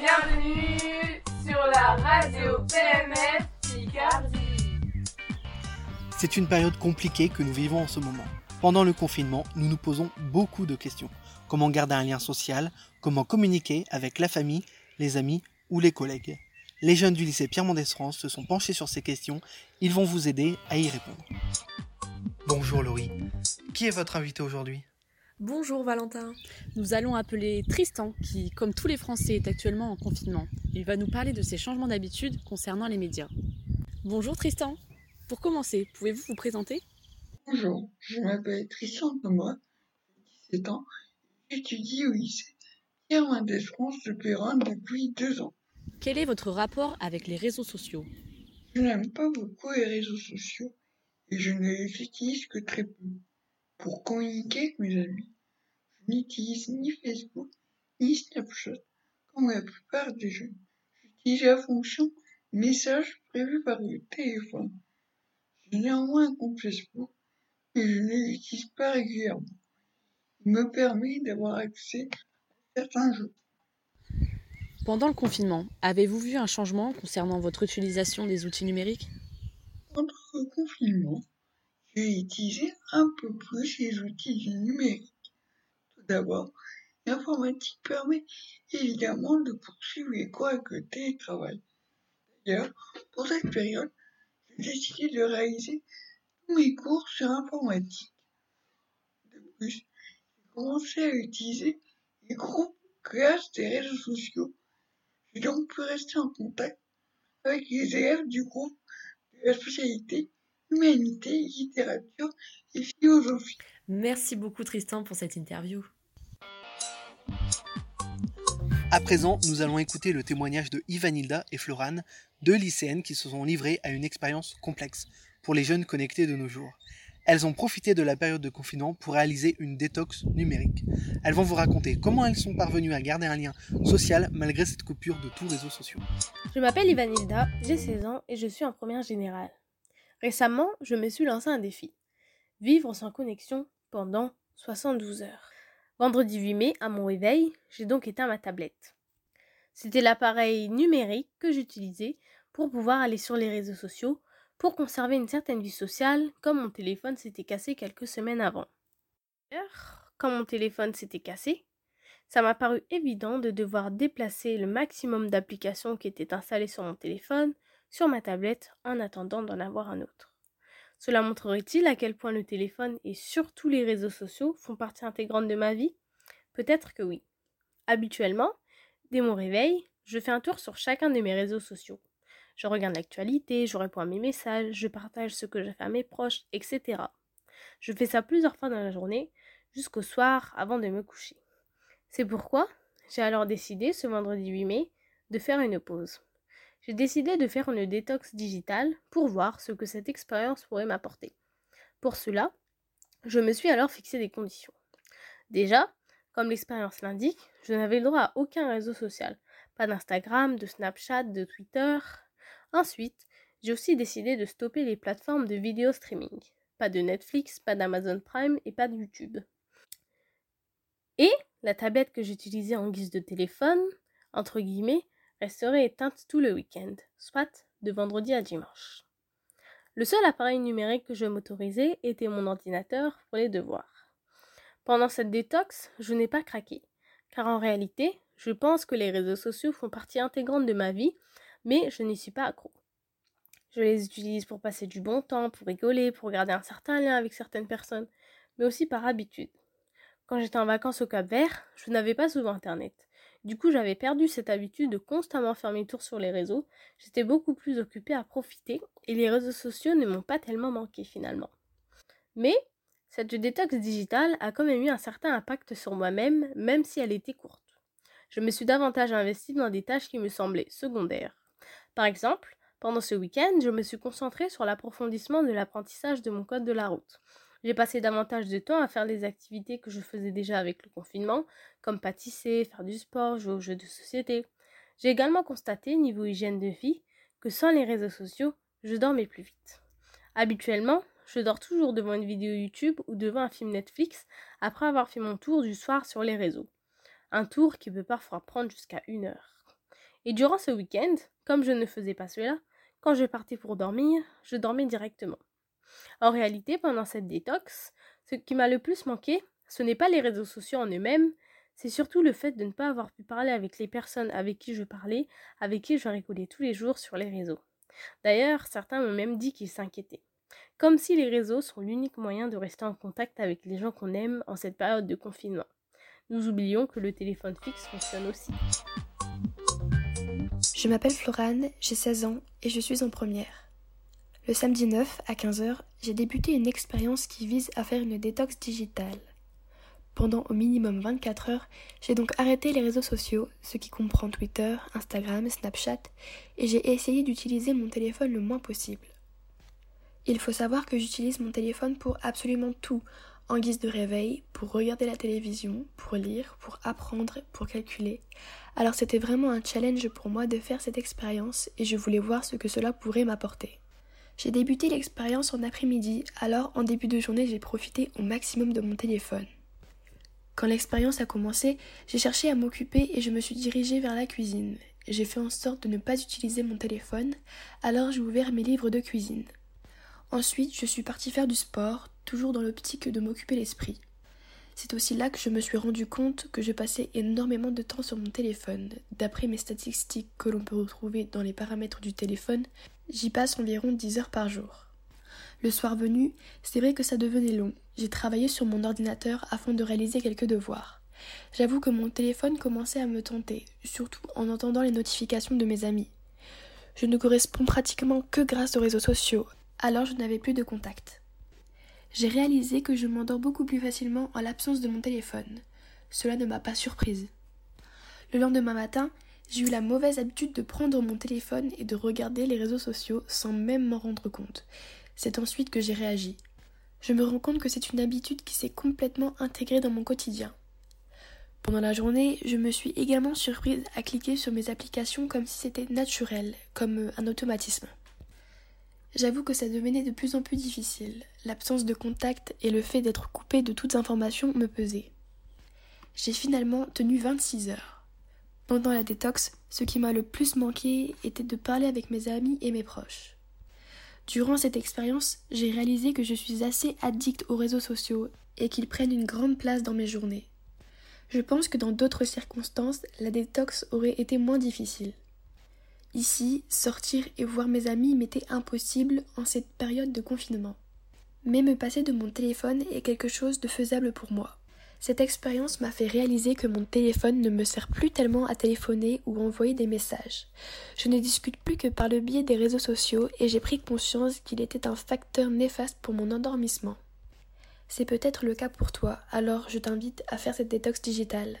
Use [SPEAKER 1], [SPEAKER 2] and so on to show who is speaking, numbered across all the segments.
[SPEAKER 1] Bienvenue sur la radio PMF Picardie.
[SPEAKER 2] C'est une période compliquée que nous vivons en ce moment. Pendant le confinement, nous nous posons beaucoup de questions. Comment garder un lien social? Comment communiquer avec la famille, les amis ou les collègues? Les jeunes du lycée Pierre Mendès France se sont penchés sur ces questions. Ils vont vous aider à y répondre. Bonjour Laurie. Qui est votre invité aujourd'hui?
[SPEAKER 3] Bonjour Valentin.
[SPEAKER 4] Nous allons appeler Tristan, qui, comme tous les Français, est actuellement en confinement. Il va nous parler de ses changements d'habitude concernant les médias. Bonjour Tristan. Pour commencer, pouvez-vous vous présenter?
[SPEAKER 5] Bonjour, je m'appelle Tristan Thomas, j'ai 17 ans, j'étudie au lycée Pierre Mendès France de Péronne depuis deux ans.
[SPEAKER 4] Quel est votre rapport avec les réseaux sociaux?
[SPEAKER 5] Je n'aime pas beaucoup les réseaux sociaux et je ne les utilise que très peu. Pour communiquer avec mes amis, n'utilise ni Facebook ni Snapchat comme la plupart des jeunes. J'utilise la fonction message prévue par le téléphone. J'ai néanmoins un compte Facebook mais je ne l'utilise pas régulièrement. Il me permet d'avoir accès à certains jeux.
[SPEAKER 4] Pendant le confinement, avez-vous vu un changement concernant votre utilisation des outils numériques?
[SPEAKER 5] Pendant le confinement, j'ai utilisé un peu plus les outils numériques. D'abord, l'informatique permet évidemment de poursuivre les cours avec le télétravail. D'ailleurs, pour cette période, j'ai décidé de réaliser tous mes cours sur informatique. De plus, j'ai commencé à utiliser les groupes grâce des réseaux sociaux. J'ai donc pu rester en contact avec les élèves du groupe de la spécialité Humanité, littérature et philosophie.
[SPEAKER 3] Merci beaucoup Tristan pour cette interview.
[SPEAKER 2] À présent, nous allons écouter le témoignage de Ivanilda et Florane, deux lycéennes qui se sont livrées à une expérience complexe pour les jeunes connectés de nos jours. Elles ont profité de la période de confinement pour réaliser une détox numérique. Elles vont vous raconter comment elles sont parvenues à garder un lien social malgré cette coupure de tous réseaux sociaux.
[SPEAKER 6] Je m'appelle Ivanilda, j'ai 16 ans et je suis en première générale. Récemment, je me suis lancé un défi. Vivre sans connexion pendant 72 heures. Vendredi 8 mai, à mon réveil, j'ai donc éteint ma tablette. C'était l'appareil numérique que j'utilisais pour pouvoir aller sur les réseaux sociaux pour conserver une certaine vie sociale, comme mon téléphone s'était cassé quelques semaines avant. D'ailleurs, quand mon téléphone s'était cassé, ça m'a paru évident de devoir déplacer le maximum d'applications qui étaient installées sur mon téléphone sur ma tablette en attendant d'en avoir un autre. Cela montrerait-il à quel point le téléphone et surtout les réseaux sociaux font partie intégrante de ma vie? Peut-être que oui. Habituellement, dès mon réveil, je fais un tour sur chacun de mes réseaux sociaux. Je regarde l'actualité, je réponds à mes messages, je partage ce que j'ai fait à mes proches, etc. Je fais ça plusieurs fois dans la journée, jusqu'au soir avant de me coucher. C'est pourquoi j'ai alors décidé, ce vendredi 8 mai, de faire une pause. J'ai décidé de faire une détox digitale pour voir ce que cette expérience pourrait m'apporter. Pour cela, je me suis alors fixé des conditions. Déjà, comme l'expérience l'indique, je n'avais le droit à aucun réseau social. Pas d'Instagram, de Snapchat, de Twitter, Ensuite, j'ai aussi décidé de stopper les plateformes de vidéo streaming. Pas de Netflix, pas d'Amazon Prime et pas de YouTube. Et la tablette que j'utilisais en guise de téléphone, entre guillemets, resterait éteinte tout le week-end, soit de vendredi à dimanche. Le seul appareil numérique que je m'autorisais était mon ordinateur pour les devoirs. Pendant cette détox, je n'ai pas craqué, car en réalité, je pense que les réseaux sociaux font partie intégrante de ma vie mais je n'y suis pas accro. Je les utilise pour passer du bon temps, pour rigoler, pour garder un certain lien avec certaines personnes, mais aussi par habitude. Quand j'étais en vacances au Cap Vert, je n'avais pas souvent internet. Du coup, j'avais perdu cette habitude de constamment faire mes tours sur les réseaux. J'étais beaucoup plus occupée à profiter et les réseaux sociaux ne m'ont pas tellement manqué finalement. Mais cette détox digitale a quand même eu un certain impact sur moi-même, même si elle était courte. Je me suis davantage investie dans des tâches qui me semblaient secondaires. Par exemple, pendant ce week-end, je me suis concentrée sur l'approfondissement de l'apprentissage de mon code de la route. J'ai passé davantage de temps à faire les activités que je faisais déjà avec le confinement, comme pâtisser, faire du sport, jouer aux jeux de société. J'ai également constaté, niveau hygiène de vie, que sans les réseaux sociaux, je dormais plus vite. Habituellement, je dors toujours devant une vidéo YouTube ou devant un film Netflix après avoir fait mon tour du soir sur les réseaux. Un tour qui peut parfois prendre jusqu'à une heure. Et durant ce week-end, comme je ne faisais pas cela, quand je partais pour dormir, je dormais directement. En réalité, pendant cette détox, ce qui m'a le plus manqué, ce n'est pas les réseaux sociaux en eux-mêmes, c'est surtout le fait de ne pas avoir pu parler avec les personnes avec qui je parlais, avec qui je rigolais tous les jours sur les réseaux. D'ailleurs, certains m'ont même dit qu'ils s'inquiétaient. Comme si les réseaux sont l'unique moyen de rester en contact avec les gens qu'on aime en cette période de confinement. Nous oublions que le téléphone fixe fonctionne aussi.
[SPEAKER 7] Je m'appelle Florane, j'ai 16 ans et je suis en première. Le samedi 9 à 15h, j'ai débuté une expérience qui vise à faire une détox digitale. Pendant au minimum 24 heures, j'ai donc arrêté les réseaux sociaux, ce qui comprend Twitter, Instagram, Snapchat, et j'ai essayé d'utiliser mon téléphone le moins possible. Il faut savoir que j'utilise mon téléphone pour absolument tout, en guise de réveil, pour regarder la télévision, pour lire, pour apprendre, pour calculer. Alors c'était vraiment un challenge pour moi de faire cette expérience et je voulais voir ce que cela pourrait m'apporter. J'ai débuté l'expérience en après-midi, alors en début de journée j'ai profité au maximum de mon téléphone. Quand l'expérience a commencé, j'ai cherché à m'occuper et je me suis dirigée vers la cuisine. J'ai fait en sorte de ne pas utiliser mon téléphone, alors j'ai ouvert mes livres de cuisine. Ensuite, je suis partie faire du sport, toujours dans l'optique de m'occuper l'esprit. C'est aussi là que je me suis rendu compte que je passais énormément de temps sur mon téléphone. D'après mes statistiques que l'on peut retrouver dans les paramètres du téléphone, j'y passe environ 10 heures par jour. Le soir venu, c'est vrai que ça devenait long. J'ai travaillé sur mon ordinateur afin de réaliser quelques devoirs. J'avoue que mon téléphone commençait à me tenter, surtout en entendant les notifications de mes amis. Je ne corresponds pratiquement que grâce aux réseaux sociaux, alors je n'avais plus de contact. J'ai réalisé que je m'endors beaucoup plus facilement en l'absence de mon téléphone. Cela ne m'a pas surprise. Le lendemain matin, j'ai eu la mauvaise habitude de prendre mon téléphone et de regarder les réseaux sociaux sans même m'en rendre compte. C'est ensuite que j'ai réagi. Je me rends compte que c'est une habitude qui s'est complètement intégrée dans mon quotidien. Pendant la journée, je me suis également surprise à cliquer sur mes applications comme si c'était naturel, comme un automatisme. J'avoue que ça devenait de plus en plus difficile. L'absence de contact et le fait d'être coupé de toutes informations me pesaient. J'ai finalement tenu 26 heures. Pendant la détox, ce qui m'a le plus manqué était de parler avec mes amis et mes proches. Durant cette expérience, j'ai réalisé que je suis assez addict aux réseaux sociaux et qu'ils prennent une grande place dans mes journées. Je pense que dans d'autres circonstances, la détox aurait été moins difficile. Ici, sortir et voir mes amis m'était impossible en cette période de confinement. Mais me passer de mon téléphone est quelque chose de faisable pour moi. Cette expérience m'a fait réaliser que mon téléphone ne me sert plus tellement à téléphoner ou envoyer des messages. Je ne discute plus que par le biais des réseaux sociaux et j'ai pris conscience qu'il était un facteur néfaste pour mon endormissement. C'est peut-être le cas pour toi, alors je t'invite à faire cette détox digitale.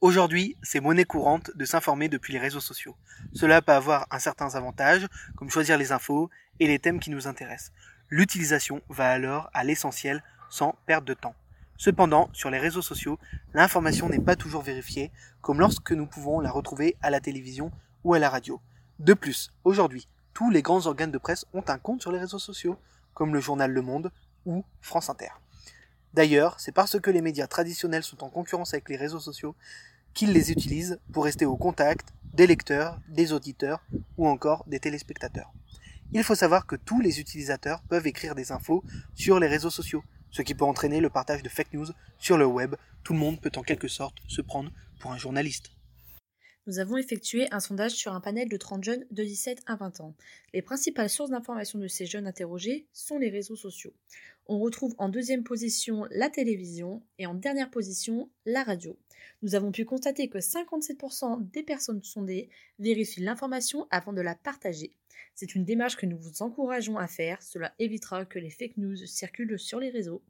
[SPEAKER 2] Aujourd'hui, c'est monnaie courante de s'informer depuis les réseaux sociaux. Cela peut avoir un certain avantage, comme choisir les infos et les thèmes qui nous intéressent. L'utilisation va alors à l'essentiel sans perte de temps. Cependant, sur les réseaux sociaux, l'information n'est pas toujours vérifiée, comme lorsque nous pouvons la retrouver à la télévision ou à la radio. De plus, aujourd'hui, tous les grands organes de presse ont un compte sur les réseaux sociaux, comme le journal Le Monde ou France Inter. D'ailleurs, c'est parce que les médias traditionnels sont en concurrence avec les réseaux sociaux qu'ils les utilisent pour rester au contact des lecteurs, des auditeurs ou encore des téléspectateurs. Il faut savoir que tous les utilisateurs peuvent écrire des infos sur les réseaux sociaux, ce qui peut entraîner le partage de fake news sur le web. Tout le monde peut en quelque sorte se prendre pour un journaliste.
[SPEAKER 3] Nous avons effectué un sondage sur un panel de 30 jeunes de 17 à 20 ans. Les principales sources d'information de ces jeunes interrogés sont les réseaux sociaux. On retrouve en deuxième position la télévision et en dernière position la radio. Nous avons pu constater que 57% des personnes sondées vérifient l'information avant de la partager. C'est une démarche que nous vous encourageons à faire, cela évitera que les fake news circulent sur les réseaux.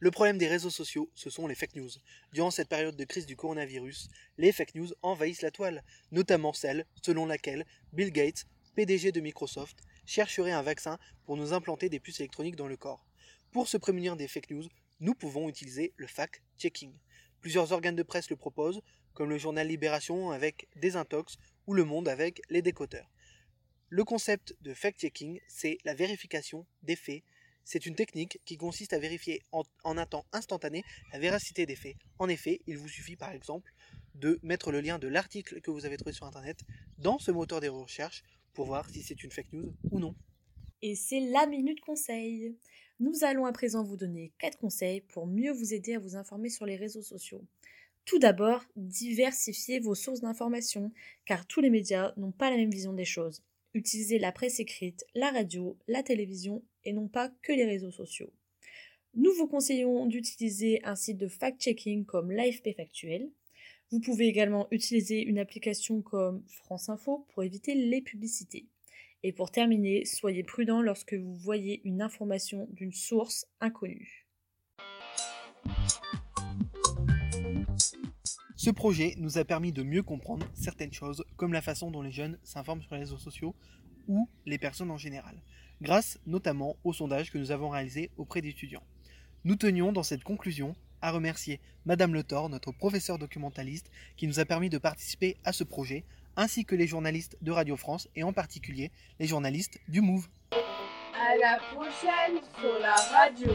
[SPEAKER 2] Le problème des réseaux sociaux, ce sont les fake news. Durant cette période de crise du coronavirus, les fake news envahissent la toile, notamment celle selon laquelle Bill Gates, PDG de Microsoft, chercherait un vaccin pour nous implanter des puces électroniques dans le corps. Pour se prémunir des fake news, nous pouvons utiliser le fact-checking. Plusieurs organes de presse le proposent, comme le journal Libération avec Désintox ou Le Monde avec Les Décoteurs. Le concept de fact-checking, c'est la vérification des faits C'est une technique qui consiste à vérifier en, un temps instantané la véracité des faits. En effet, il vous suffit par exemple de mettre le lien de l'article que vous avez trouvé sur Internet dans ce moteur de recherche pour voir si c'est une fake news ou non.
[SPEAKER 3] Et c'est la minute conseil. Nous allons à présent vous donner 4 conseils pour mieux vous aider à vous informer sur les réseaux sociaux. Tout d'abord, diversifiez vos sources d'information, car tous les médias n'ont pas la même vision des choses. Utilisez la presse écrite, la radio, la télévision et non pas que les réseaux sociaux. Nous vous conseillons d'utiliser un site de fact-checking comme l'AFP Factuel. Vous pouvez également utiliser une application comme France Info pour éviter les publicités. Et pour terminer, soyez prudent lorsque vous voyez une information d'une source inconnue.
[SPEAKER 2] Ce projet nous a permis de mieux comprendre certaines choses, comme la façon dont les jeunes s'informent sur les réseaux sociaux ou les personnes en général, grâce notamment au sondage que nous avons réalisé auprès d'étudiants. Nous tenions dans cette conclusion à remercier Madame Le Thor, notre professeur documentaliste, qui nous a permis de participer à ce projet, ainsi que les journalistes de Radio France et en particulier les journalistes du MOVE.
[SPEAKER 1] À la prochaine sur la radio.